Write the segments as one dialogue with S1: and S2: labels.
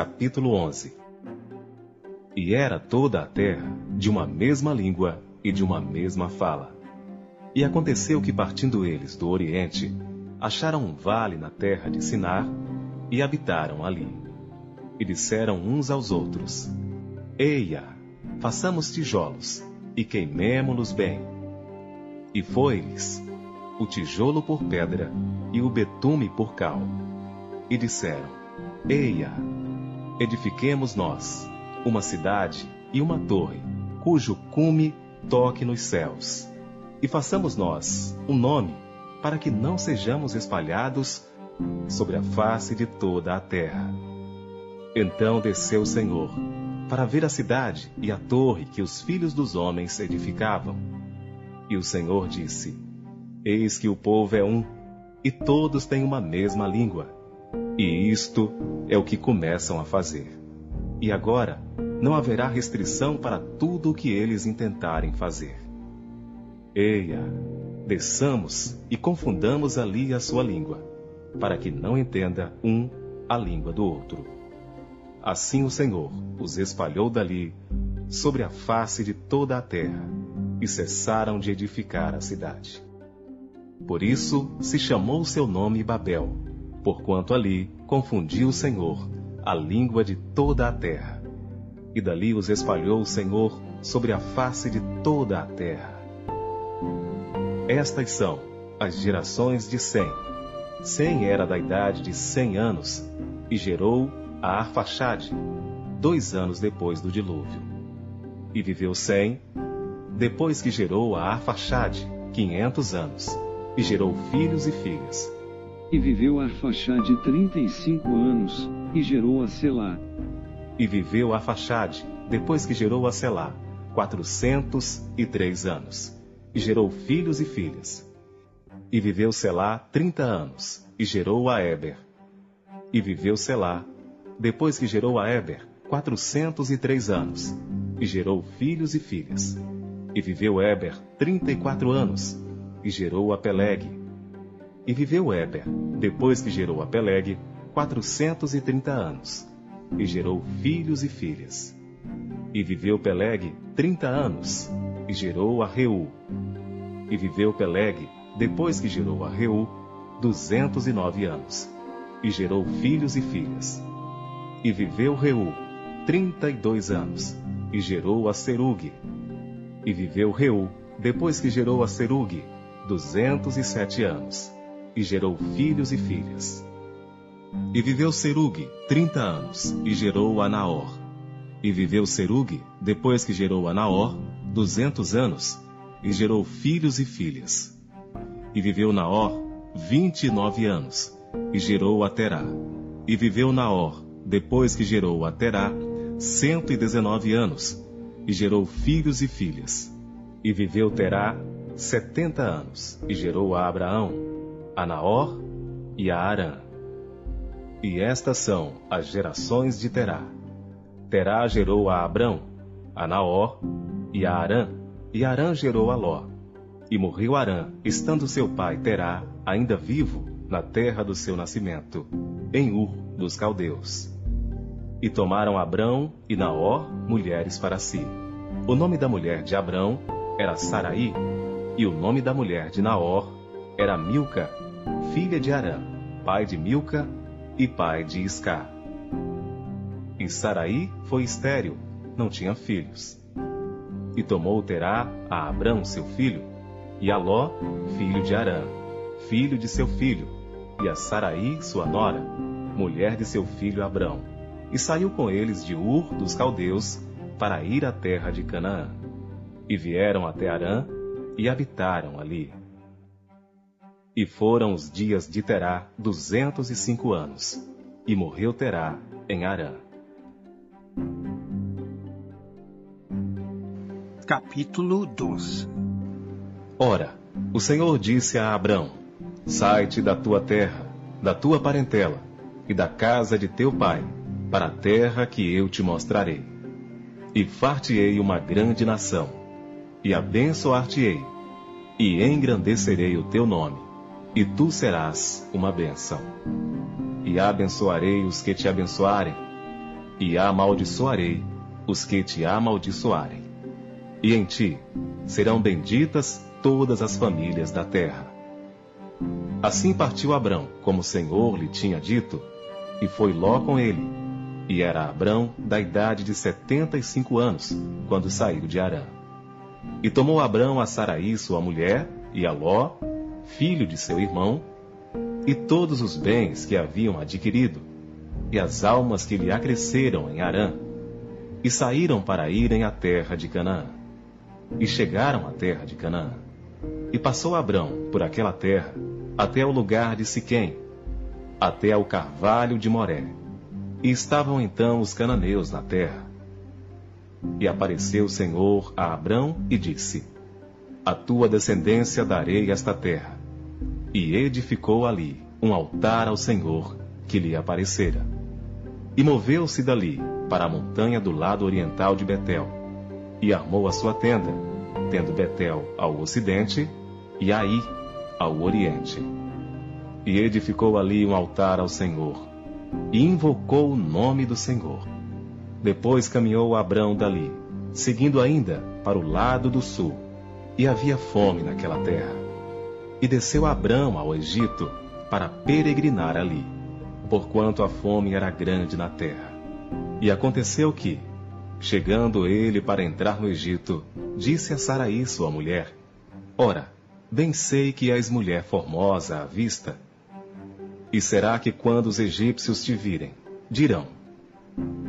S1: capítulo 11 E era toda a terra de uma mesma língua e de uma mesma fala. E aconteceu que, partindo eles do Oriente, acharam um vale na terra de Sinar e habitaram ali. E disseram uns aos outros: Eia, façamos tijolos e queimemo-los bem. E foi-lhes o tijolo por pedra e o betume por cal. E disseram: Eia, edifiquemos nós uma cidade e uma torre, cujo cume toque nos céus. E façamos nós um nome, para que não sejamos espalhados sobre a face de toda a terra. Então desceu o Senhor, para ver a cidade e a torre que os filhos dos homens edificavam. E o Senhor disse: Eis que o povo é um, e todos têm uma mesma língua. E isto é o que começam a fazer. E agora não haverá restrição para tudo o que eles intentarem fazer. Eia, desçamos e confundamos ali a sua língua, para que não entenda um a língua do outro. Assim o Senhor os espalhou dali sobre a face de toda a terra, e cessaram de edificar a cidade. Por isso se chamou seu nome Babel, porquanto ali confundiu o Senhor a língua de toda a terra. E dali os espalhou o Senhor sobre a face de toda a terra. Estas são as gerações de Sem. Sem era da idade de cem anos e gerou a Arfaxade, dois anos depois do dilúvio. E viveu Sem, depois que gerou a Arfaxade, quinhentos anos e gerou filhos e filhas.
S2: E viveu Arfaxade trinta e cinco anos, e gerou a Selá.
S1: E viveu Arfaxade, depois que gerou a Selá, quatrocentos e três anos, e gerou filhos e filhas. E viveu Selá trinta anos, e gerou a Eber. E viveu Selá, depois que gerou a Eber, quatrocentos e três anos, e gerou filhos e filhas. E viveu Eber trinta e quatro anos, e gerou a Peleg. E viveu Eber, depois que gerou a Peleg, quatrocentos e trinta anos, e gerou filhos e filhas. E viveu Peleg trinta anos, e gerou a Reu. E viveu Peleg, depois que gerou a Reu, duzentos e nove anos, e gerou filhos e filhas. E viveu Reu trinta e dois anos, e gerou a Serug. E viveu Reu, depois que gerou a Serug, duzentos e sete anos, e gerou filhos e filhas. E viveu Serug trinta anos, e gerou a Naor. E viveu Serug, depois que gerou a Naor, duzentos anos, e gerou filhos e filhas. E viveu Naor vinte e nove anos, e gerou a Terá. E viveu Naor, depois que gerou a Terá, cento e dezenove anos, e gerou filhos e filhas. E viveu Terá setenta anos, e gerou a Abraão, a Naor e a Arã. E estas são as gerações de Terá. Terá gerou a Abrão, a Naor e a Arã, e Arã gerou a Ló. E morreu Arã, estando seu pai Terá ainda vivo na terra do seu nascimento, em Ur dos Caldeus. E tomaram Abrão e Naor mulheres para si. O nome da mulher de Abrão era Saraí, e o nome da mulher de Naor era Milca, filha de Arã, pai de Milca e pai de Isca. E Saraí foi estéril, não tinha filhos. E tomou Terá a Abrão seu filho, e a Ló, filho de Arã, filho de seu filho, e a Saraí sua nora, mulher de seu filho Abrão. E saiu com eles de Ur dos caldeus para ir à terra de Canaã. E vieram até Arã e habitaram ali. E foram os dias de Terá duzentos e cinco anos, e morreu Terá em Arã.
S3: Capítulo 12
S1: Ora, o Senhor disse a Abrão: Sai-te da tua terra, da tua parentela e da casa de teu pai, para a terra que eu te mostrarei. E far-te-ei uma grande nação, e abençoar-te-ei, e engrandecerei o teu nome, e tu serás uma bênção. E abençoarei os que te abençoarem, e amaldiçoarei os que te amaldiçoarem. E em ti serão benditas todas as famílias da terra. Assim partiu Abrão, como o Senhor lhe tinha dito, e foi Ló com ele. E era Abrão da idade de setenta e cinco anos, quando saiu de Arã. E tomou Abrão a Saraí, sua mulher, e a Ló, filho de seu irmão, e todos os bens que haviam adquirido, e as almas que lhe acresceram em Arã, e saíram para irem à terra de Canaã. E chegaram à terra de Canaã. E passou Abrão por aquela terra até o lugar de Siquém, até ao carvalho de Moré. E estavam então os cananeus na terra. E apareceu o Senhor a Abrão e disse: A tua descendência darei esta terra. E edificou ali um altar ao Senhor que lhe aparecera. E moveu-se dali para a montanha do lado oriental de Betel, e armou a sua tenda, tendo Betel ao ocidente e Aí ao oriente. E edificou ali um altar ao Senhor, e invocou o nome do Senhor. Depois caminhou Abrão dali, seguindo ainda para o lado do sul, e havia fome naquela terra. E desceu Abrão ao Egito para peregrinar ali, porquanto a fome era grande na terra. E aconteceu que, chegando ele para entrar no Egito, disse a Saraí, sua mulher: Ora, bem sei que és mulher formosa à vista. E será que quando os egípcios te virem, dirão: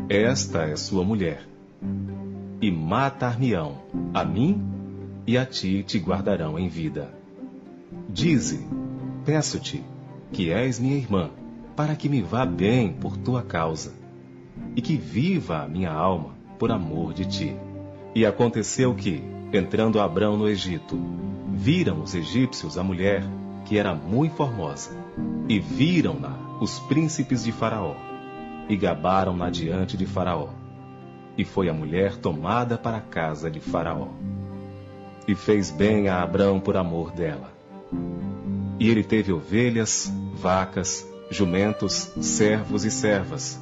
S1: Esta é sua mulher, e matar-me-ão, a mim e a ti te guardarão em vida. Dize, peço-te, que és minha irmã, para que me vá bem por tua causa, e que viva a minha alma por amor de ti. E aconteceu que, entrando Abrão no Egito, viram os egípcios a mulher, que era muito formosa, e viram-na os príncipes de Faraó, e gabaram-na diante de Faraó. E foi a mulher tomada para a casa de Faraó. E fez bem a Abrão por amor dela. E ele teve ovelhas, vacas, jumentos, servos e servas,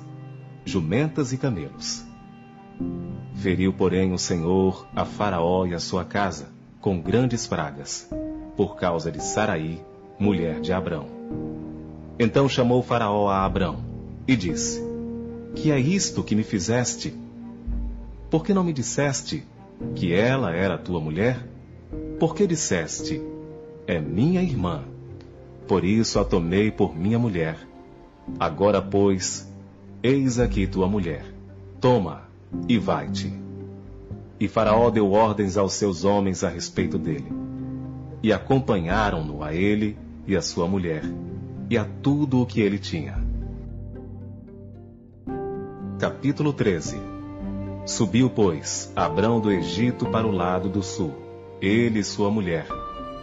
S1: jumentas e camelos. Feriu, porém, o Senhor a Faraó e a sua casa, com grandes pragas, por causa de Saraí, mulher de Abrão. Então chamou Faraó a Abrão e disse: Que é isto que me fizeste? Por que não me disseste que ela era tua mulher? Por que disseste: É minha irmã? Por isso a tomei por minha mulher. Agora, pois, eis aqui tua mulher. Toma e vai-te. E Faraó deu ordens aos seus homens a respeito dele. E acompanharam-no a ele e a sua mulher, e a tudo o que ele tinha. Capítulo 13 Subiu, pois, Abrão do Egito para o lado do sul, ele e sua mulher,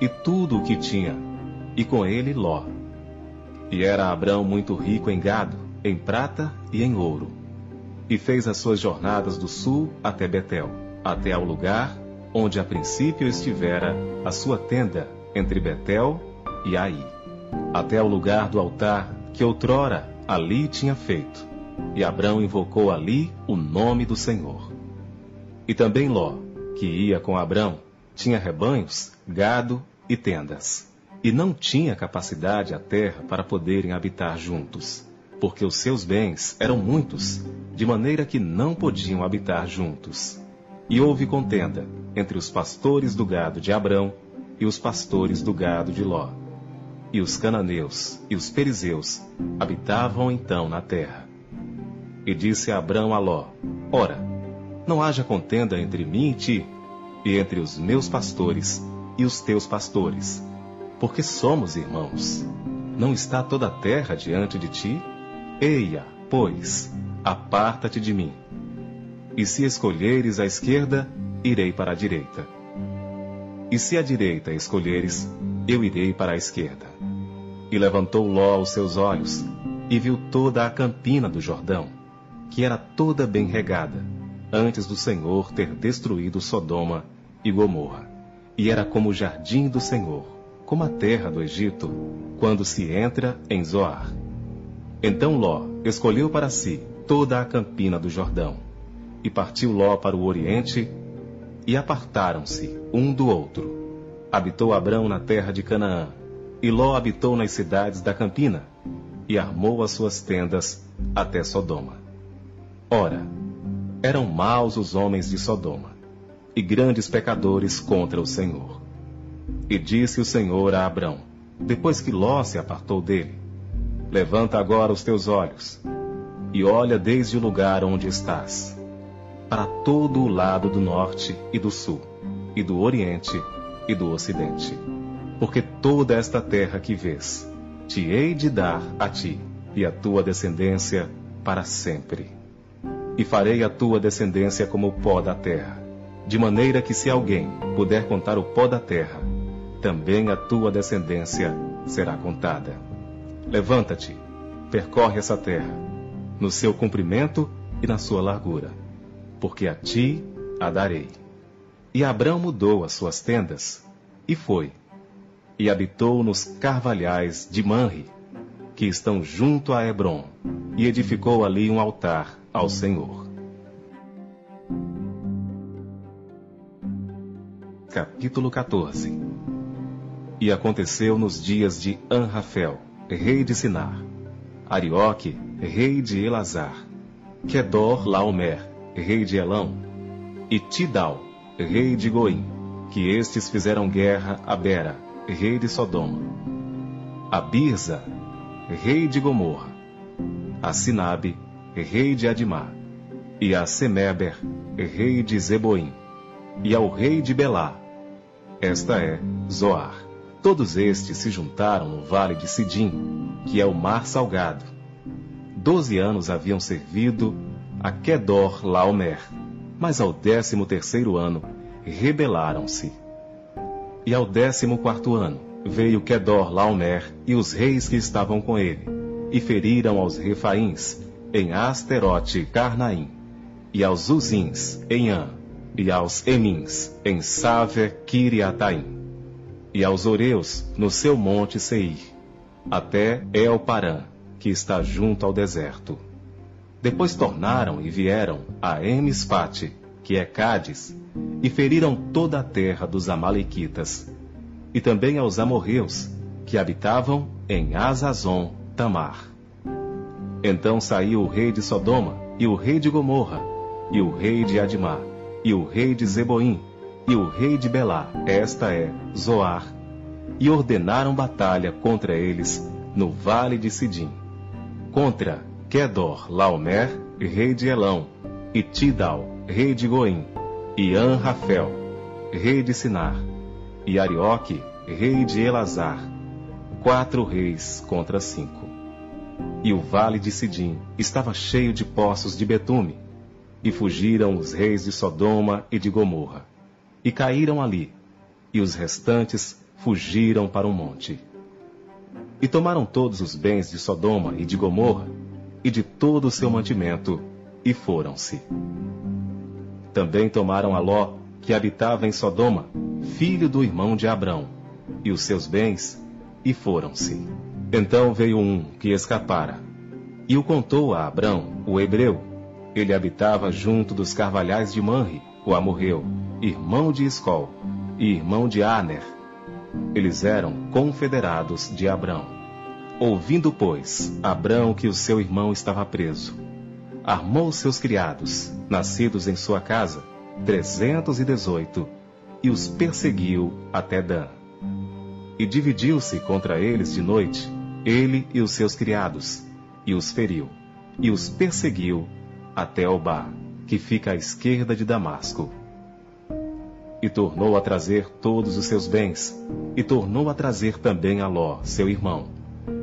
S1: e tudo o que tinha, e com ele Ló. E era Abrão muito rico em gado, em prata e em ouro. E fez as suas jornadas do sul até Betel até ao lugar onde a princípio estivera a sua tenda entre Betel e Ai, até ao lugar do altar que outrora ali tinha feito. E Abrão invocou ali o nome do Senhor. E também Ló, que ia com Abrão, tinha rebanhos, gado e tendas. E não tinha capacidade a terra para poderem habitar juntos, porque os seus bens eram muitos, de maneira que não podiam habitar juntos. E houve contenda entre os pastores do gado de Abrão e os pastores do gado de Ló. E os cananeus e os perizeus habitavam então na terra. E disse Abrão a Ló: Ora, não haja contenda entre mim e ti, e entre os meus pastores e os teus pastores, porque somos irmãos. Não está toda a terra diante de ti? Eia, pois, aparta-te de mim e se escolheres a esquerda, irei para a direita. E se a direita escolheres, eu irei para a esquerda. E levantou Ló os seus olhos, e viu toda a campina do Jordão, que era toda bem regada, antes do Senhor ter destruído Sodoma e Gomorra. E era como o jardim do Senhor, como a terra do Egito, quando se entra em Zoar. Então Ló escolheu para si toda a campina do Jordão. E partiu Ló para o oriente, e apartaram-se um do outro. Habitou Abrão na terra de Canaã, e Ló habitou nas cidades da campina, e armou as suas tendas até Sodoma. Ora, eram maus os homens de Sodoma, e grandes pecadores contra o Senhor. E disse o Senhor a Abrão, depois que Ló se apartou dele: Levanta agora os teus olhos, e olha desde o lugar onde estás, para todo o lado do norte e do sul, e do oriente e do ocidente. Porque toda esta terra que vês, te hei de dar a ti e a tua descendência para sempre. E farei a tua descendência como o pó da terra, de maneira que se alguém puder contar o pó da terra, também a tua descendência será contada. Levanta-te, percorre essa terra, no seu comprimento e na sua largura, porque a ti a darei. E Abrão mudou as suas tendas e foi, e habitou nos carvalhais de Manre, que estão junto a Hebron, e edificou ali um altar ao Senhor. Capítulo 14 E aconteceu nos dias de Anrafel, rei de Sinar, Arioque, rei de Elazar, Kedor Laomer, rei de Elão, e Tidal, rei de Goim, que estes fizeram guerra a Bera, rei de Sodoma, a Birza, rei de Gomorra, a Sinabe, rei de Adimá, e a Semeber, rei de Zeboim, e ao rei de Belá. Esta é Zoar. Todos estes se juntaram no vale de Sidim, que é o mar salgado. Doze anos haviam servido a Kedor Laomer, mas ao décimo terceiro ano rebelaram-se. E ao décimo quarto ano veio Kedor Laomer e os reis que estavam com ele, e feriram aos Refaíns em Asterote Carnaim, e aos Uzins em An, e aos Emins em Save Kiriataim, e aos Oreus no seu monte Seir, até El Paran, que está junto ao deserto. Depois tornaram e vieram a Emispate, que é Cádiz, e feriram toda a terra dos Amalequitas, e também aos amorreus, que habitavam em Azazon Tamar. Então saiu o rei de Sodoma, e o rei de Gomorra, e o rei de Adimá, e o rei de Zeboim, e o rei de Belá, esta é Zoar, e ordenaram batalha contra eles no vale de Sidim, contra Kedor Laomer, rei de Elão, e Tidal, rei de Goim, e Anrafel, rei de Sinar, e Arioque, rei de Elazar, quatro reis contra cinco. E o vale de Sidim estava cheio de poços de betume, e fugiram os reis de Sodoma e de Gomorra, e caíram ali, e os restantes fugiram para um monte. E tomaram todos os bens de Sodoma e de Gomorra, e de todo o seu mantimento, e foram-se. Também tomaram a Ló, que habitava em Sodoma, filho do irmão de Abrão, e os seus bens, e foram-se. Então veio um que escapara, e o contou a Abrão, o hebreu. Ele habitava junto dos carvalhais de Manre, o amorreu, irmão de Escol, e irmão de Aner. Eles eram confederados de Abrão. Ouvindo, pois, Abrão que o seu irmão estava preso, armou seus criados, nascidos em sua casa, trezentos e dezoito, e os perseguiu até Dan. E dividiu-se contra eles de noite, ele e os seus criados, e os feriu, e os perseguiu até Obá, que fica à esquerda de Damasco. E tornou a trazer todos os seus bens, e tornou a trazer também a Ló, seu irmão,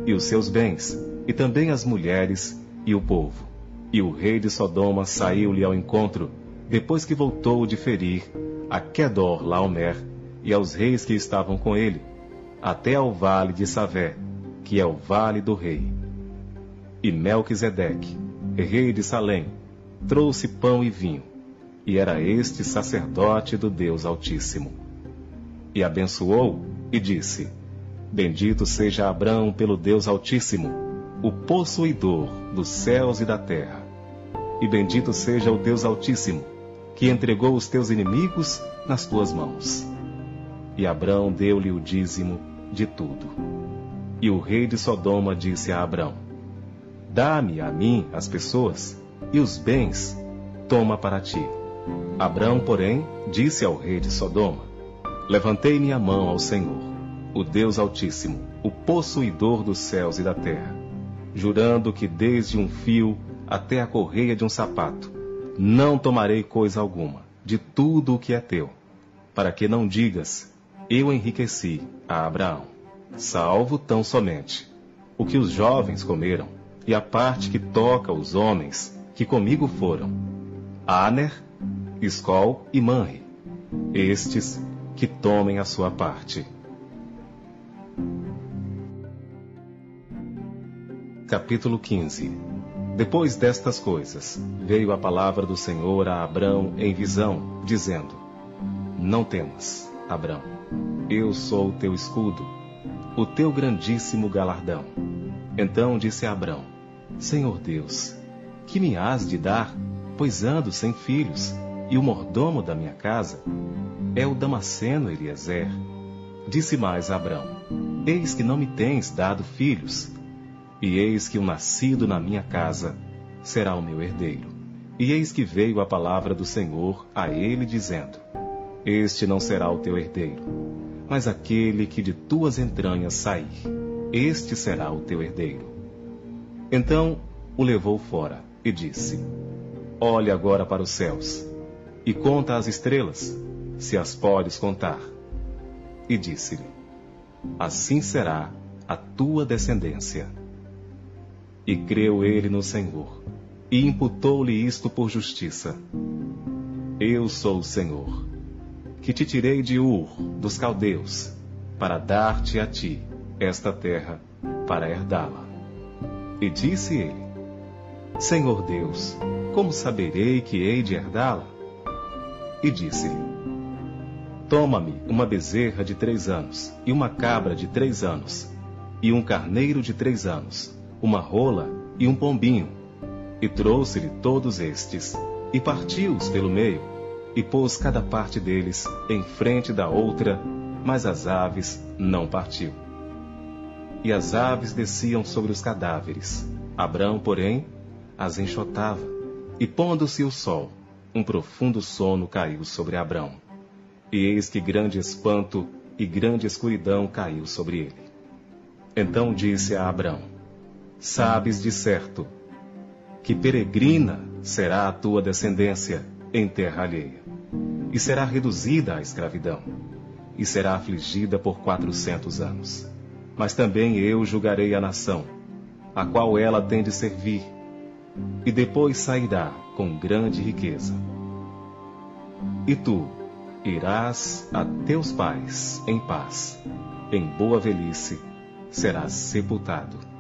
S1: e os seus bens, e também as mulheres e o povo. E o rei de Sodoma saiu-lhe ao encontro, depois que voltou de ferir a Kedor Laomer e aos reis que estavam com ele, até ao vale de Savé, que é o vale do rei. E Melquisedeque, rei de Salém, trouxe pão e vinho, e era este sacerdote do Deus Altíssimo. E abençoou e disse: Bendito seja Abrão pelo Deus Altíssimo, o possuidor dos céus e da terra, e bendito seja o Deus Altíssimo, que entregou os teus inimigos nas tuas mãos. E Abrão deu-lhe o dízimo de tudo. E o rei de Sodoma disse a Abrão: Dá-me a mim as pessoas, e os bens toma para ti. Abrão, porém, disse ao rei de Sodoma: Levantei minha mão ao Senhor, o Deus Altíssimo, o possuidor dos céus e da terra, jurando que desde um fio até a correia de um sapato, não tomarei coisa alguma de tudo o que é teu, para que não digas, eu enriqueci a Abraão, salvo tão somente o que os jovens comeram, e a parte que toca os homens que comigo foram, Aner, Escol e Manre, estes que tomem a sua parte. Capítulo 15 Depois destas coisas, veio a palavra do Senhor a Abrão em visão, dizendo: Não temas, Abrão, eu sou o teu escudo, o teu grandíssimo galardão. Então disse Abrão: Senhor Deus, que me has de dar, pois ando sem filhos, e o mordomo da minha casa é o Damasceno Eliezer. Disse mais Abrão: Eis que não me tens dado filhos, e eis que o nascido na minha casa será o meu herdeiro. E eis que veio a palavra do Senhor a ele, dizendo: Este não será o teu herdeiro, mas aquele que de tuas entranhas sair, este será o teu herdeiro. Então o levou fora e disse: Olhe agora para os céus e conta as estrelas, se as podes contar. E disse-lhe: Assim será a tua descendência. E creu ele no Senhor, e imputou-lhe isto por justiça. Eu sou o Senhor, que te tirei de Ur, dos caldeus, para dar-te a ti esta terra para herdá-la. E disse ele: Senhor Deus, como saberei que hei de herdá-la? E disse-lhe: Toma-me uma bezerra de três anos, e uma cabra de três anos, e um carneiro de três anos, uma rola e um pombinho. E trouxe-lhe todos estes, e partiu-os pelo meio, e pôs cada parte deles em frente da outra, mas as aves não partiu. E as aves desciam sobre os cadáveres. Abrão, porém, as enxotava, e pondo-se o sol, um profundo sono caiu sobre Abrão. E eis que grande espanto e grande escuridão caiu sobre ele. Então disse a Abrão: Sabes de certo que peregrina será a tua descendência em terra alheia, e será reduzida à escravidão, e será afligida por quatrocentos anos. Mas também eu julgarei a nação, a qual ela tem de servir, e depois sairá com grande riqueza. E tu irás a teus pais em paz, em boa velhice serás sepultado.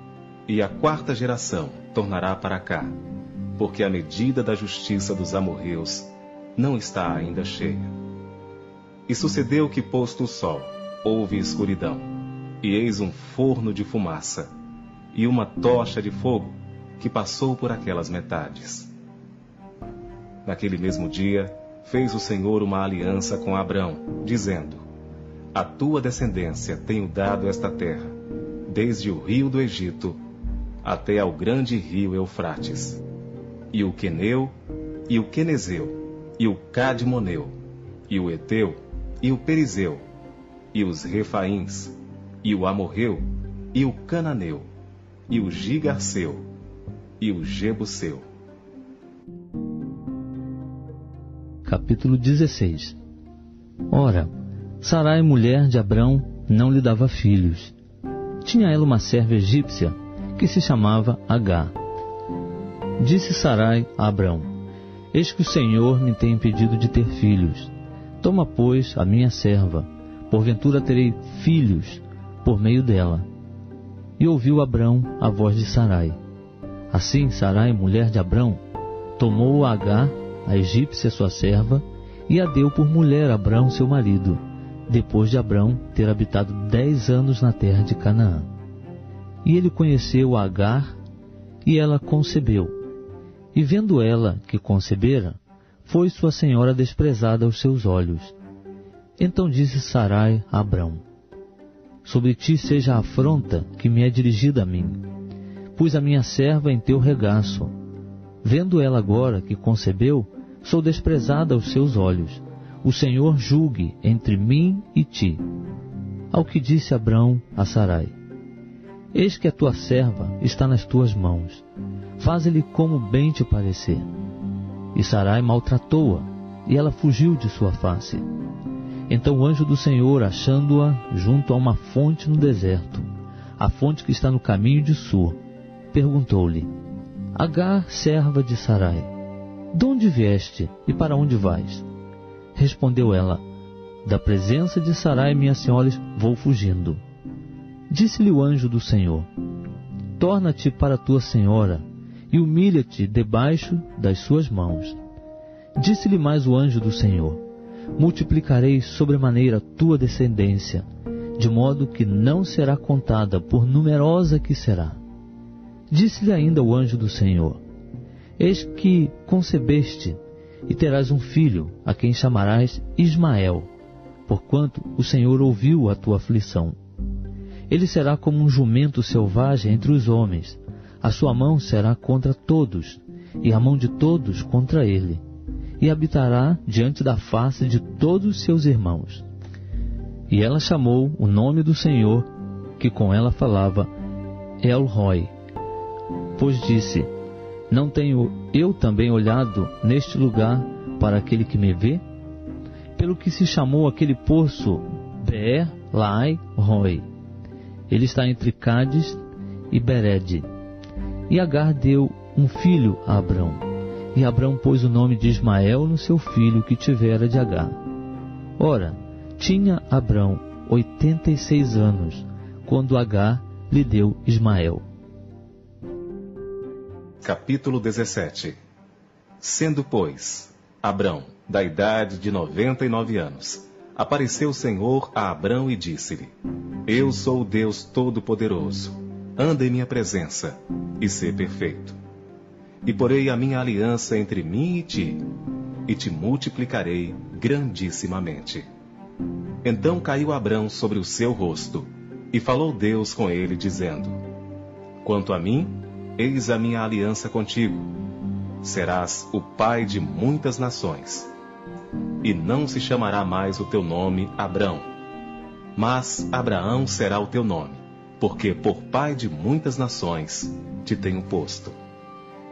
S1: E a quarta geração tornará para cá, porque a medida da justiça dos amorreus não está ainda cheia. E sucedeu que, posto o sol, houve escuridão, e eis um forno de fumaça, e uma tocha de fogo, que passou por aquelas metades. Naquele mesmo dia, fez o Senhor uma aliança com Abrão, dizendo: A tua descendência tenho dado esta terra, desde o rio do Egito até ao grande rio Eufrates. E o Queneu, e o Quenezeu, e o Cadmoneu, e o Eteu, e o Perizeu, e os Refaíns, e o Amorreu, e o Cananeu, e o Gigarceu, e o Jebuseu.
S4: Capítulo 16 Ora, Sarai, mulher de Abrão, não lhe dava filhos. Tinha ela uma serva egípcia que se chamava Agá. Disse Sarai a Abrão: Eis que o Senhor me tem impedido de ter filhos. Toma, pois, a minha serva, porventura terei filhos por meio dela. E ouviu Abrão a voz de Sarai. Assim Sarai, mulher de Abrão, tomou Agar, a egípcia sua serva, e a deu por mulher a Abrão, seu marido, depois de Abrão ter habitado dez anos na terra de Canaã. E ele conheceu Agar, e ela concebeu. E vendo ela que concebera, foi sua senhora desprezada aos seus olhos. Então disse Sarai a Abrão: Sobre ti seja a afronta que me é dirigida a mim. Pus a minha serva em teu regaço. Vendo ela agora que concebeu, sou desprezada aos seus olhos. O Senhor julgue entre mim e ti. Ao que disse Abrão a Sarai: Eis que a tua serva está nas tuas mãos. Faze-lhe como bem te parecer. E Sarai maltratou-a, e ela fugiu de sua face. Então o anjo do Senhor, achando-a junto a uma fonte no deserto, a fonte que está no caminho de Sur, perguntou-lhe: Agar, serva de Sarai, de onde vieste e para onde vais? Respondeu ela: Da presença de Sarai, minha senhora, vou fugindo. Disse-lhe o anjo do Senhor: Torna-te para tua senhora e humilha-te debaixo das suas mãos. Disse-lhe mais o anjo do Senhor: Multiplicarei sobremaneira tua descendência, de modo que não será contada, por numerosa que será. Disse-lhe ainda o anjo do Senhor: Eis que concebeste e terás um filho, a quem chamarás Ismael, porquanto o Senhor ouviu a tua aflição. Ele será como um jumento selvagem entre os homens, a sua mão será contra todos, e a mão de todos contra ele, e habitará diante da face de todos seus irmãos. E ela chamou o nome do Senhor, que com ela falava, El Roy, pois disse: não tenho eu também olhado neste lugar para aquele que me vê? Pelo que se chamou aquele poço Beer Lai Roi. Ele está entre Cádiz e Bered. E Agar deu um filho a Abrão. E Abrão pôs o nome de Ismael no seu filho que tivera de Agar. Ora, tinha Abrão oitenta e seis anos, quando Agar lhe deu Ismael.
S1: Capítulo 17 Sendo, pois, Abrão, da idade de noventa e nove anos, apareceu o Senhor a Abrão e disse-lhe: Eu sou o Deus Todo-Poderoso. Anda em minha presença e sê perfeito. E porei a minha aliança entre mim e ti, e te multiplicarei grandissimamente. Então caiu Abrão sobre o seu rosto, e falou Deus com ele, dizendo: Quanto a mim, Eis a minha aliança contigo. Serás o pai de muitas nações. E não se chamará mais o teu nome Abrão, mas Abraão será o teu nome, porque por pai de muitas nações te tenho posto.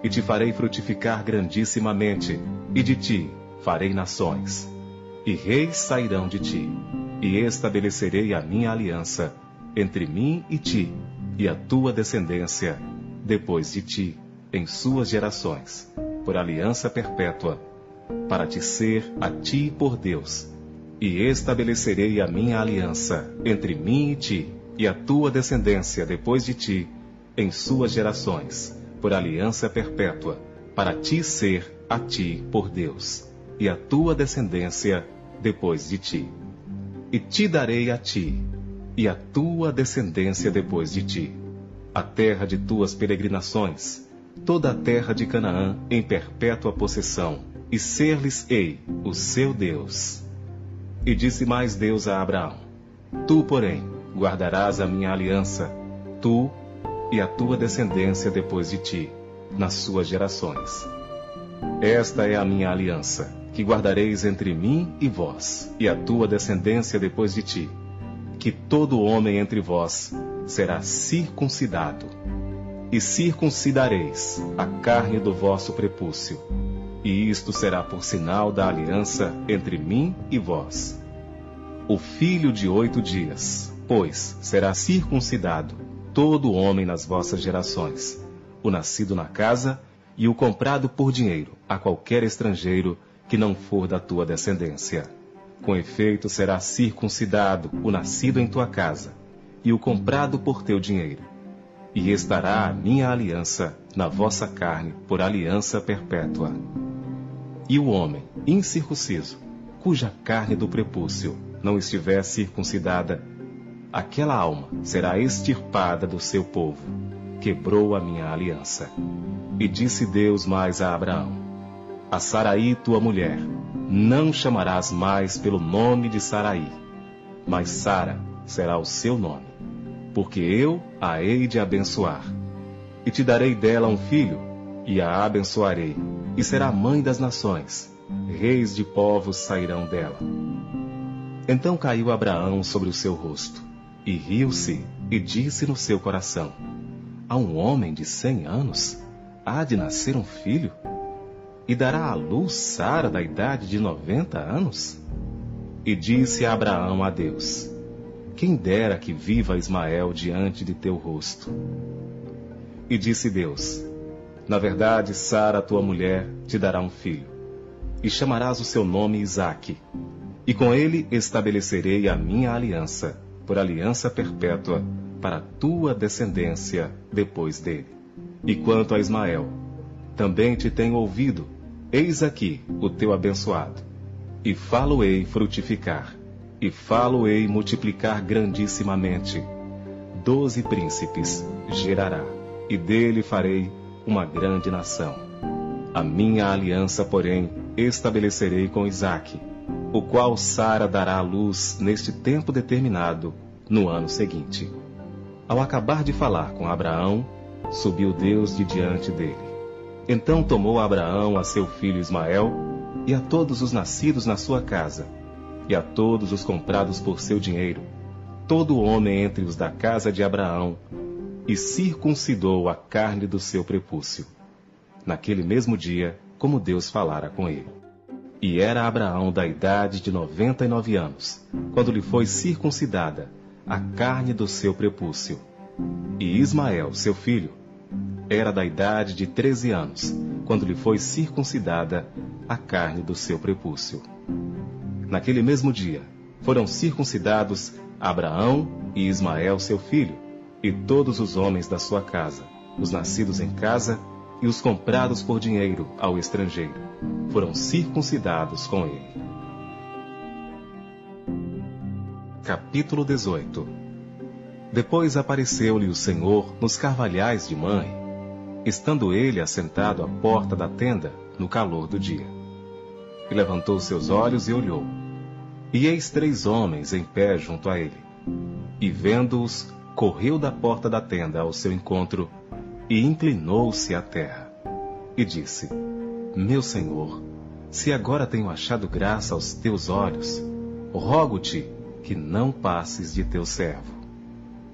S1: E te farei frutificar grandissimamente, e de ti farei nações. E reis sairão de ti, e estabelecerei a minha aliança entre mim e ti, e a tua descendência depois de ti, em suas gerações, por aliança perpétua, para te ser a ti por Deus. E estabelecerei a minha aliança entre mim e ti, e a tua descendência depois de ti, em suas gerações, por aliança perpétua, para te ser a ti por Deus, e a tua descendência depois de ti. E te darei a ti, e a tua descendência depois de ti a terra de tuas peregrinações, toda a terra de Canaã em perpétua possessão, e ser-lhes-ei o seu Deus. E disse mais Deus a Abraão: Tu, porém, guardarás a minha aliança, tu e a tua descendência depois de ti, nas suas gerações. Esta é a minha aliança, que guardareis entre mim e vós, e a tua descendência depois de ti, que todo homem entre vós será circuncidado. E circuncidareis a carne do vosso prepúcio. E isto será por sinal da aliança entre mim e vós. O filho de oito dias, pois, será circuncidado todo homem nas vossas gerações, o nascido na casa e o comprado por dinheiro a qualquer estrangeiro que não for da tua descendência. Com efeito, será circuncidado o nascido em tua casa, e o comprado por teu dinheiro. E estará a minha aliança na vossa carne por aliança perpétua. E o homem incircunciso, cuja carne do prepúcio não estiver circuncidada, aquela alma será extirpada do seu povo. quebrou a minha aliança. E disse Deus mais a Abraão: A Saraí, tua mulher, não chamarás mais pelo nome de Saraí, mas Sara será o seu nome, porque eu a hei de abençoar. E te darei dela um filho, e a abençoarei, e será mãe das nações. Reis de povos sairão dela. Então caiu Abraão sobre o seu rosto, e riu-se, e disse no seu coração: A um homem de cem anos há de nascer um filho? E dará à luz Sara da idade de noventa anos? E disse Abraão a Deus: Quem dera que viva Ismael diante de teu rosto. E disse Deus: Na verdade, Sara, tua mulher, te dará um filho, e chamarás o seu nome Isaque e com ele estabelecerei a minha aliança, por aliança perpétua, para tua descendência depois dele. E quanto a Ismael, também te tenho ouvido, eis aqui o teu abençoado. E falo-ei frutificar, e falo-ei multiplicar grandissimamente. Doze príncipes gerará, e dele farei uma grande nação. A minha aliança, porém, estabelecerei com Isaque, o qual Sara dará à luz neste tempo determinado, no ano seguinte. Ao acabar de falar com Abraão, subiu Deus de diante dele. Então tomou Abraão a seu filho Ismael e a todos os nascidos na sua casa, e a todos os comprados por seu dinheiro, todo homem entre os da casa de Abraão, e circuncidou a carne do seu prepúcio. Naquele mesmo dia, como Deus falara com ele. E era Abraão da idade de noventa e nove anos, quando lhe foi circuncidada a carne do seu prepúcio. E Ismael, seu filho, era da idade de treze anos, quando lhe foi circuncidada a carne do seu prepúcio. Naquele mesmo dia, foram circuncidados Abraão e Ismael, seu filho, e todos os homens da sua casa, os nascidos em casa e os comprados por dinheiro ao estrangeiro, foram circuncidados com ele. Capítulo 18 Depois apareceu-lhe o Senhor nos carvalhais de Mãe, estando ele assentado à porta da tenda no calor do dia. E levantou seus olhos e olhou. E eis três homens em pé junto a ele. E vendo-os, correu da porta da tenda ao seu encontro e inclinou-se à terra. E disse: Meu senhor, se agora tenho achado graça aos teus olhos, rogo-te que não passes de teu servo.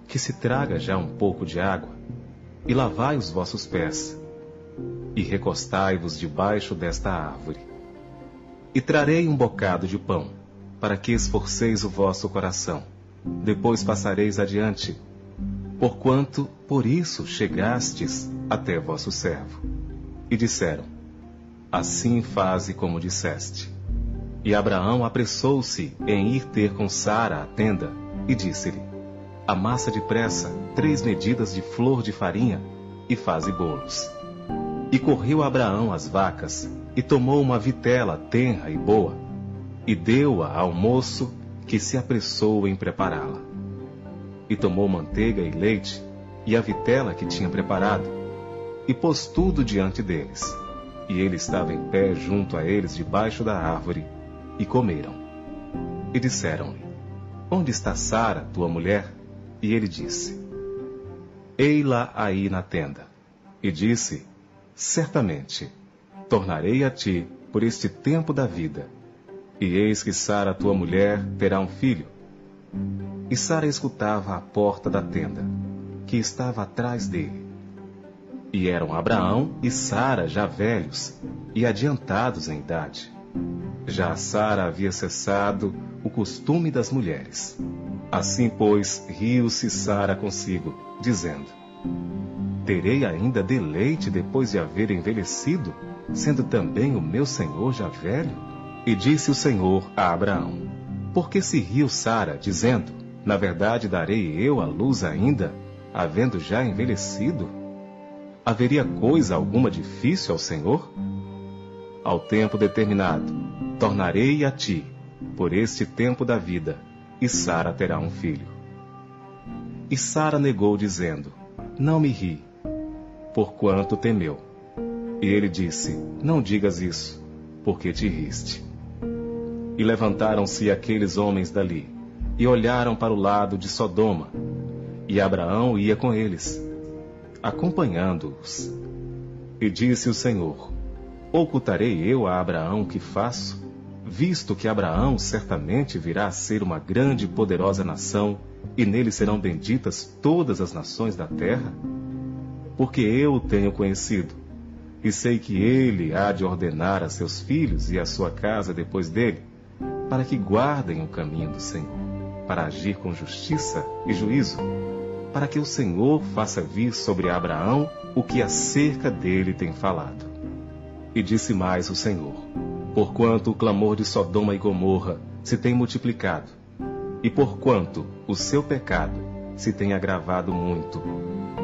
S1: Que se traga já um pouco de água, e lavai os vossos pés, e recostai-vos debaixo desta árvore. E trarei um bocado de pão, para que esforceis o vosso coração. Depois passareis adiante, porquanto por isso chegastes até vosso servo. E disseram: Assim faze como disseste. E Abraão apressou-se em ir ter com Sara a tenda, e disse-lhe: Amassa depressa três medidas de flor de farinha e faze bolos. E correu Abraão às vacas, e tomou uma vitela tenra e boa, e deu-a ao moço que se apressou em prepará-la e tomou manteiga e leite, e a vitela que tinha preparado, e pôs tudo diante deles. E ele estava em pé junto a eles debaixo da árvore, e comeram. E disseram-lhe: Onde está Sara, tua mulher? E ele disse: Ei-la aí na tenda. E disse: Certamente, tornarei a ti por este tempo da vida. E eis que Sara, tua mulher, terá um filho e Sara escutava à porta da tenda, que estava atrás dele. E eram Abraão e Sara já velhos e adiantados em idade. Já Sara havia cessado o costume das mulheres. Assim, pois, riu-se Sara consigo, dizendo: Terei ainda deleite depois de haver envelhecido, sendo também o meu senhor já velho? E disse o Senhor a Abraão: Por que se riu Sara, dizendo: na verdade, darei eu a luz ainda, havendo já envelhecido? Haveria coisa alguma difícil ao Senhor? Ao tempo determinado, tornarei a ti, por este tempo da vida, e Sara terá um filho. E Sara negou, dizendo: Não me ri, porquanto temeu. E ele disse: Não digas isso, porque te riste. E levantaram-se aqueles homens dali, e olharam para o lado de Sodoma, e Abraão ia com eles, acompanhando-os. E disse o Senhor: Ocultarei eu a Abraão o que faço, visto que Abraão certamente virá a ser uma grande e poderosa nação, e nele serão benditas todas as nações da terra? Porque eu o tenho conhecido, e sei que ele há de ordenar a seus filhos e a sua casa depois dele, para que guardem o caminho do Senhor, para agir com justiça e juízo, para que o Senhor faça vir sobre Abraão o que acerca dele tem falado. E disse mais o Senhor: Porquanto o clamor de Sodoma e Gomorra se tem multiplicado, e porquanto o seu pecado se tem agravado muito,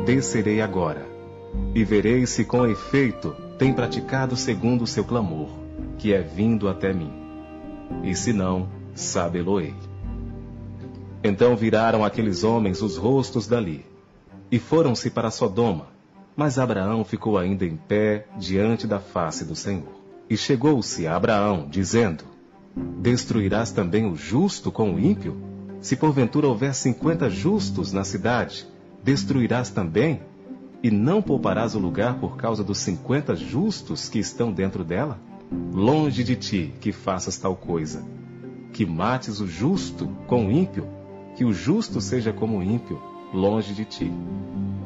S1: descerei agora, e verei se com efeito tem praticado segundo o seu clamor, que é vindo até mim. E se não, sabe-lo-ei. Então viraram aqueles homens os rostos dali, e foram-se para Sodoma, mas Abraão ficou ainda em pé diante da face do Senhor. E chegou-se a Abraão, dizendo: Destruirás também o justo com o ímpio? Se porventura houver cinquenta justos na cidade, destruirás também? E não pouparás o lugar por causa dos cinquenta justos que estão dentro dela? Longe de ti que faças tal coisa. Que mates o justo com o ímpio, que o justo seja como o ímpio, longe de ti.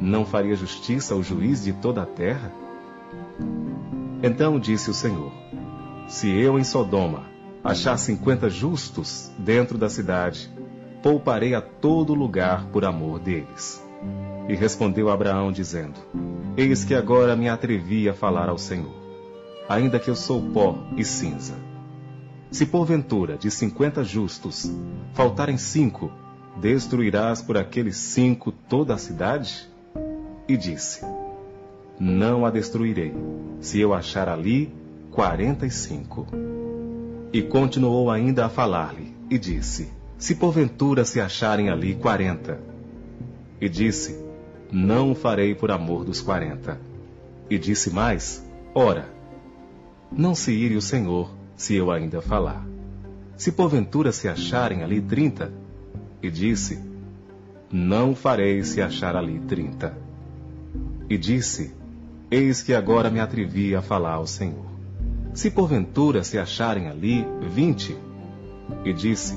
S1: Não faria justiça ao juiz de toda a terra? Então disse o Senhor: Se eu em Sodoma achar cinquenta justos dentro da cidade, pouparei a todo lugar por amor deles. E respondeu Abraão, dizendo: Eis que agora me atrevi a falar ao Senhor, ainda que eu sou pó e cinza. Se porventura de cinquenta justos faltarem cinco, Destruirás por aqueles cinco toda a cidade? E disse: Não a destruirei, se eu achar ali quarenta e cinco. E continuou ainda a falar-lhe, e disse: Se porventura se acharem ali quarenta. E disse: Não o farei por amor dos quarenta. E disse mais: Ora, não se ire o Senhor, se eu ainda falar. Se porventura se acharem ali trinta, e disse: Não farei se achar ali trinta. E disse: Eis que agora me atrevi a falar ao Senhor. Se porventura se acharem ali vinte. E disse: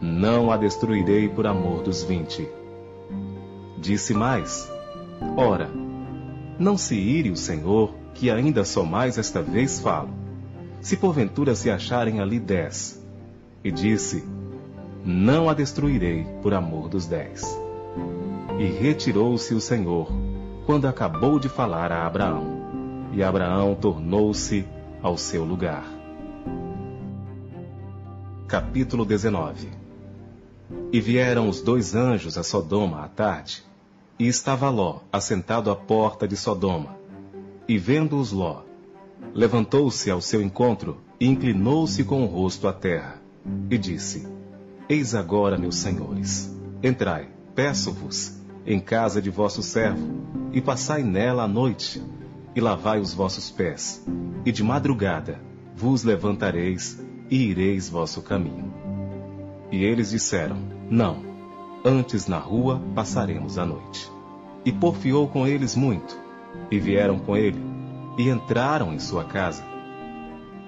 S1: Não a destruirei por amor dos vinte. Disse mais: Ora, não se ire o Senhor, que ainda só mais esta vez falo. Se porventura se acharem ali dez. E disse: não a destruirei por amor dos dez. E retirou-se o Senhor, quando acabou de falar a Abraão. E Abraão tornou-se ao seu lugar. Capítulo 19 E vieram os dois anjos a Sodoma à tarde, e estava Ló assentado à porta de Sodoma. E vendo-os Ló, levantou-se ao seu encontro e inclinou-se com o rosto à terra, e disse: Eis agora, meus senhores, entrai, peço-vos, em casa de vosso servo, e passai nela a noite, e lavai os vossos pés, e de madrugada vos levantareis e ireis vosso caminho. E eles disseram: Não, antes na rua passaremos a noite. E porfiou com eles muito, e vieram com ele, e entraram em sua casa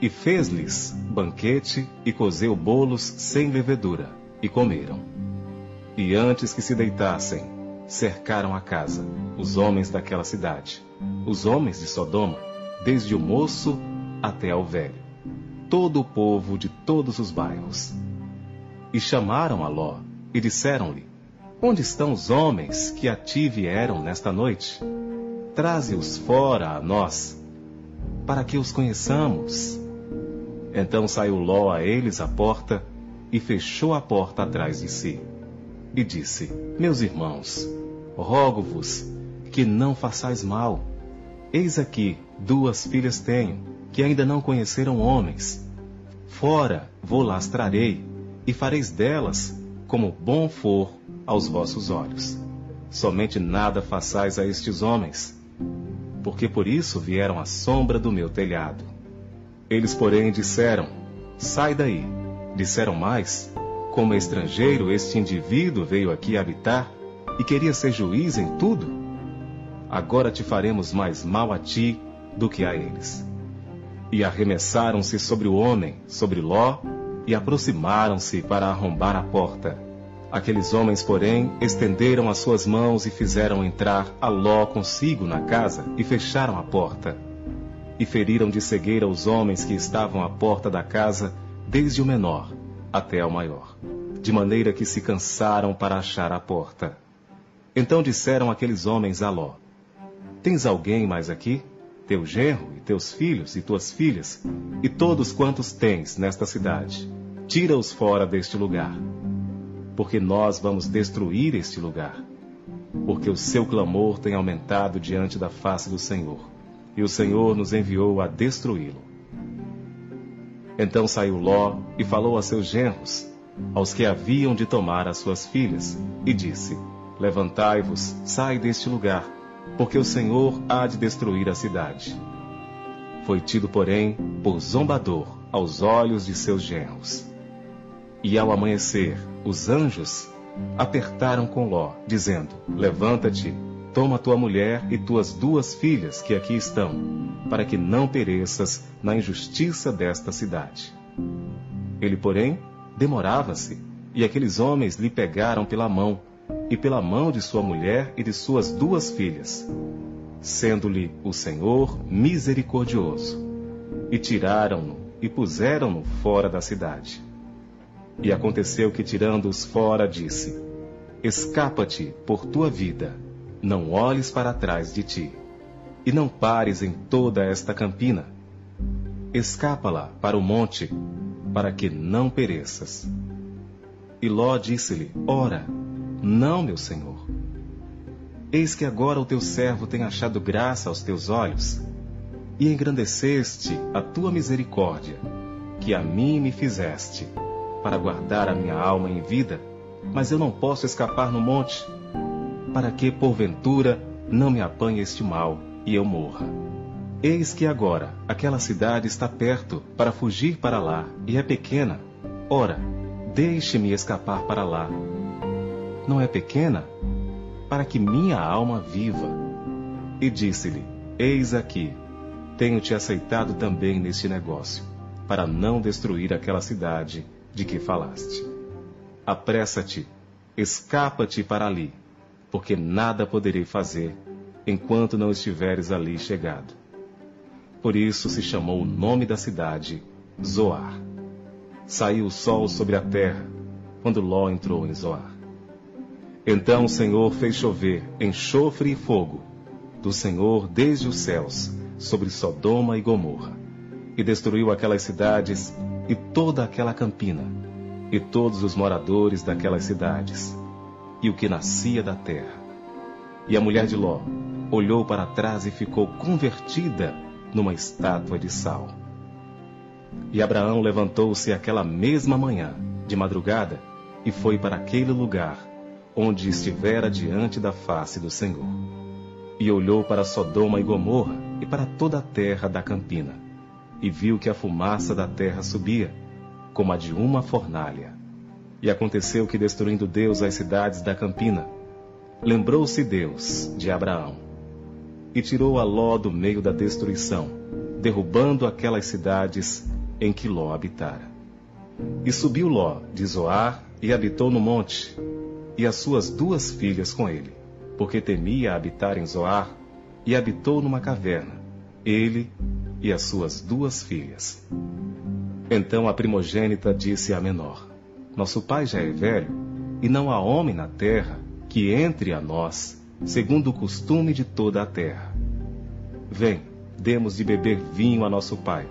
S1: e fez-lhes banquete e cozeu bolos sem levedura, e comeram. E antes que se deitassem, cercaram a casa, os homens daquela cidade, os homens de Sodoma, desde o moço até ao velho, todo o povo de todos os bairros. E chamaram a Ló, e disseram-lhe: Onde estão os homens que a ti vieram nesta noite? Traze-os fora a nós, para que os conheçamos. Então saiu Ló a eles à porta e fechou a porta atrás de si. E disse: Meus irmãos, rogo-vos que não façais mal. Eis aqui duas filhas tenho, que ainda não conheceram homens. Fora vou las trarei, e fareis delas como bom for aos vossos olhos. Somente nada façais a estes homens, porque por isso vieram à sombra do meu telhado. Eles, porém, disseram: Sai daí. Disseram mais: Como estrangeiro, este indivíduo veio aqui habitar e queria ser juiz em tudo? Agora te faremos mais mal a ti do que a eles. E arremessaram-se sobre o homem, sobre Ló, e aproximaram-se para arrombar a porta. Aqueles homens, porém, estenderam as suas mãos e fizeram entrar a Ló consigo na casa e fecharam a porta. E feriram de cegueira os homens que estavam à porta da casa, desde o menor até ao maior, de maneira que se cansaram para achar a porta. Então disseram aqueles homens a Ló: Tens alguém mais aqui? Teu genro e teus filhos e tuas filhas, e todos quantos tens nesta cidade, tira-os fora deste lugar porque nós vamos destruir este lugar. Porque o seu clamor tem aumentado diante da face do Senhor, e o Senhor nos enviou a destruí-lo. Então saiu Ló e falou a seus genros, aos que haviam de tomar as suas filhas, e disse: Levantai-vos, sai deste lugar, porque o Senhor há de destruir a cidade. Foi tido, porém, por zombador aos olhos de seus genros. E ao amanhecer, os anjos apertaram com Ló, dizendo: Levanta-te, toma tua mulher e tuas duas filhas que aqui estão, para que não pereças na injustiça desta cidade. Ele, porém, demorava-se, e aqueles homens lhe pegaram pela mão, e pela mão de sua mulher e de suas duas filhas, sendo-lhe o Senhor misericordioso, e tiraram-no e puseram-no fora da cidade. E aconteceu que, tirando-os fora, disse: Escapa-te por tua vida, não olhes para trás de ti, e não pares em toda esta campina. Escapa-la para o monte, para que não pereças. E Ló disse-lhe: Ora, não, meu senhor. Eis que agora o teu servo tem achado graça aos teus olhos, e engrandeceste a tua misericórdia, que a mim me fizeste para guardar a minha alma em vida, mas eu não posso escapar no monte, para que, porventura, não me apanhe este mal e eu morra. Eis que agora aquela cidade está perto para fugir para lá e é pequena. Ora, deixe-me escapar para lá. Não é pequena? Para que minha alma viva. E disse-lhe: Eis aqui, tenho-te aceitado também neste negócio, para não destruir aquela cidade de que falaste. Apressa-te, escapa-te para ali, porque nada poderei fazer enquanto não estiveres ali chegado. Por isso se chamou o nome da cidade Zoar. Saiu o sol sobre a terra quando Ló entrou em Zoar. Então o Senhor fez chover enxofre e fogo do Senhor desde os céus sobre Sodoma e Gomorra, e destruiu aquelas cidades e toda aquela campina, e todos os moradores daquelas cidades, e o que nascia da terra. E a mulher de Ló olhou para trás e ficou convertida numa estátua de sal. E Abraão levantou-se aquela mesma manhã, de madrugada, e foi para aquele lugar onde estivera diante da face do Senhor. E olhou para Sodoma e Gomorra e para toda a terra da campina e viu que a fumaça da terra subia, como a de uma fornalha. E aconteceu que, destruindo Deus as cidades da campina, lembrou-se Deus de Abraão, e tirou a Ló do meio da destruição, derrubando aquelas cidades em que Ló habitara. E subiu Ló de Zoar e habitou no monte, e as suas duas filhas com ele, porque temia habitar em Zoar, e habitou numa caverna, ele e as suas duas filhas. Então a primogênita disse à menor: Nosso pai já é velho, e não há homem na terra que entre a nós, segundo o costume de toda a terra. Vem, demos de beber vinho a nosso pai,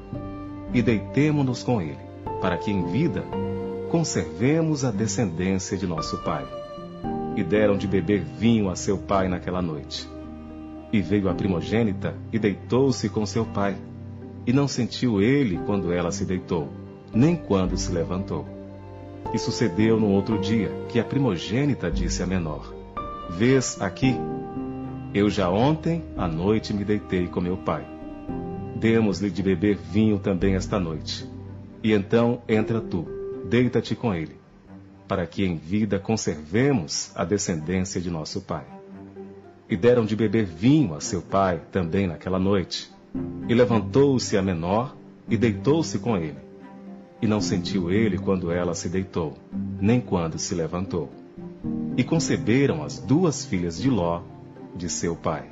S1: e deitemo-nos com ele, para que em vida conservemos a descendência de nosso pai. E deram de beber vinho a seu pai naquela noite. E veio a primogênita e deitou-se com seu pai. E não sentiu ele quando ela se deitou, nem quando se levantou. E sucedeu no outro dia que a primogênita disse à menor: Vês aqui? Eu já ontem à noite me deitei com meu pai. Demos-lhe de beber vinho também esta noite. E então entra tu, deita-te com ele, para que em vida conservemos a descendência de nosso pai. E deram de beber vinho a seu pai também naquela noite. E levantou-se a menor e deitou-se com ele. E não sentiu ele quando ela se deitou, nem quando se levantou. E conceberam as duas filhas de Ló, de seu pai.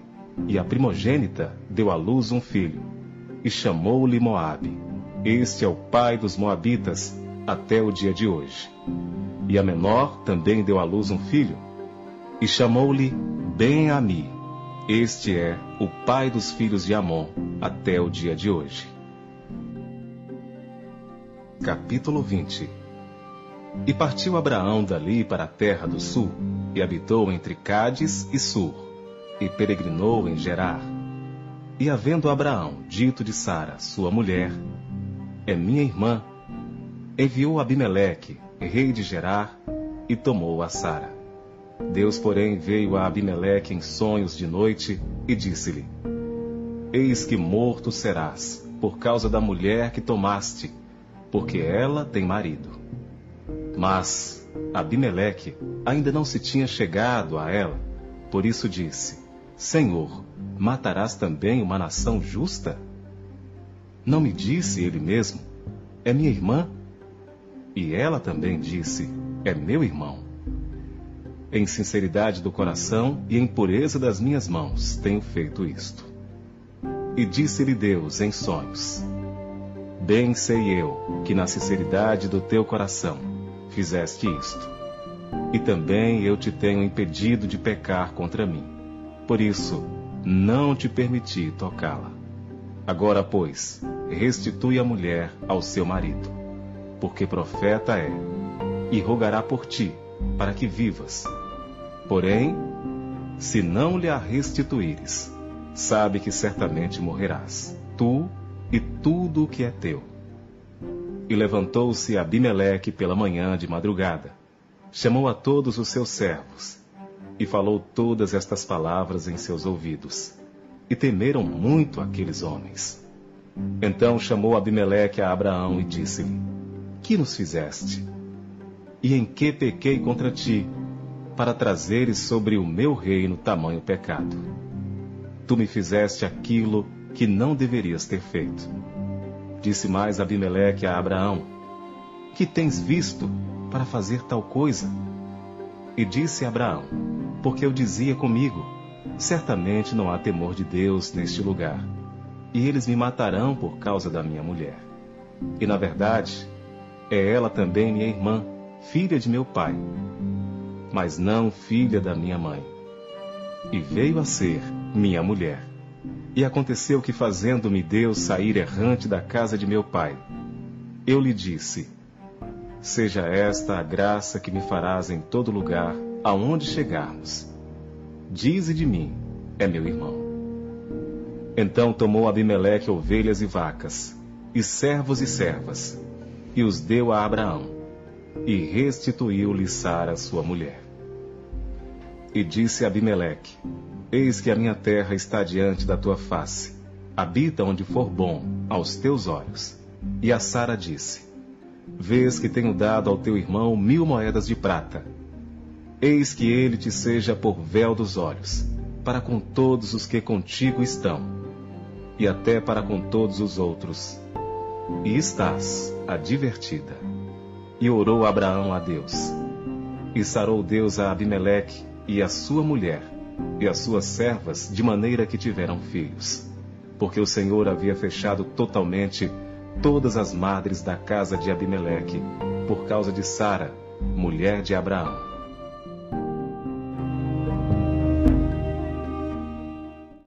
S1: E a primogênita deu à luz um filho, e chamou-lhe Moabe. Este é o pai dos Moabitas até o dia de hoje. E a menor também deu à luz um filho, e chamou-lhe Ben-Ami. Este é o pai dos filhos de Amon até o dia de hoje. Capítulo 20 E partiu Abraão dali para a terra do sul, e habitou entre Cádiz e Sur, e peregrinou em Gerar. E havendo Abraão dito de Sara, sua mulher, é minha irmã, enviou Abimeleque, rei de Gerar, e tomou a Sara. Deus, porém, veio a Abimeleque em sonhos de noite e disse-lhe: Eis que morto serás, por causa da mulher que tomaste, porque ela tem marido. Mas Abimeleque ainda não se tinha chegado a ela, por isso disse: Senhor, matarás também uma nação justa? Não me disse ele mesmo: É minha irmã? E ela também disse: É meu irmão. Em sinceridade do coração e em pureza das minhas mãos tenho feito isto. E disse-lhe Deus em sonhos: Bem sei eu que na sinceridade do teu coração fizeste isto. E também eu te tenho impedido de pecar contra mim. Por isso, não te permiti tocá-la. Agora, pois, restitui a mulher ao seu marido, porque profeta é, e rogará por ti, para que vivas. Porém, se não lhe a restituíres, sabe que certamente morrerás, tu e tudo o que é teu. E levantou-se Abimeleque pela manhã de madrugada, chamou a todos os seus servos, e falou todas estas palavras em seus ouvidos. E temeram muito aqueles homens. Então chamou Abimeleque a Abraão e disse-lhe: Que nos fizeste? E em que pequei contra ti, para trazeres sobre o meu reino tamanho pecado? Tu me fizeste aquilo que não deverias ter feito. Disse mais Abimeleque a Abraão: Que tens visto para fazer tal coisa? E disse Abraão: Porque eu dizia comigo: Certamente não há temor de Deus neste lugar, e eles me matarão por causa da minha mulher. E na verdade, é ela também minha irmã, filha de meu pai, mas não filha da minha mãe. E veio a ser minha mulher. E aconteceu que, fazendo-me Deus sair errante da casa de meu pai, eu lhe disse: Seja esta a graça que me farás em todo lugar, aonde chegarmos. Dize de mim: É meu irmão. Então tomou Abimeleque ovelhas e vacas, e servos e servas, e os deu a Abraão, e restituiu-lhe Sara, sua mulher. E disse Abimeleque: Eis que a minha terra está diante da tua face. Habita onde for bom aos teus olhos. E a Sara disse: Vês que tenho dado ao teu irmão mil moedas de prata. Eis que ele te seja por véu dos olhos, para com todos os que contigo estão, e até para com todos os outros. E estás advertida. E orou Abraão a Deus. E sarou Deus a Abimeleque e a sua mulher e as suas servas, de maneira que tiveram filhos. Porque o Senhor havia fechado totalmente todas as madres da casa de Abimeleque, por causa de Sara, mulher de Abraão.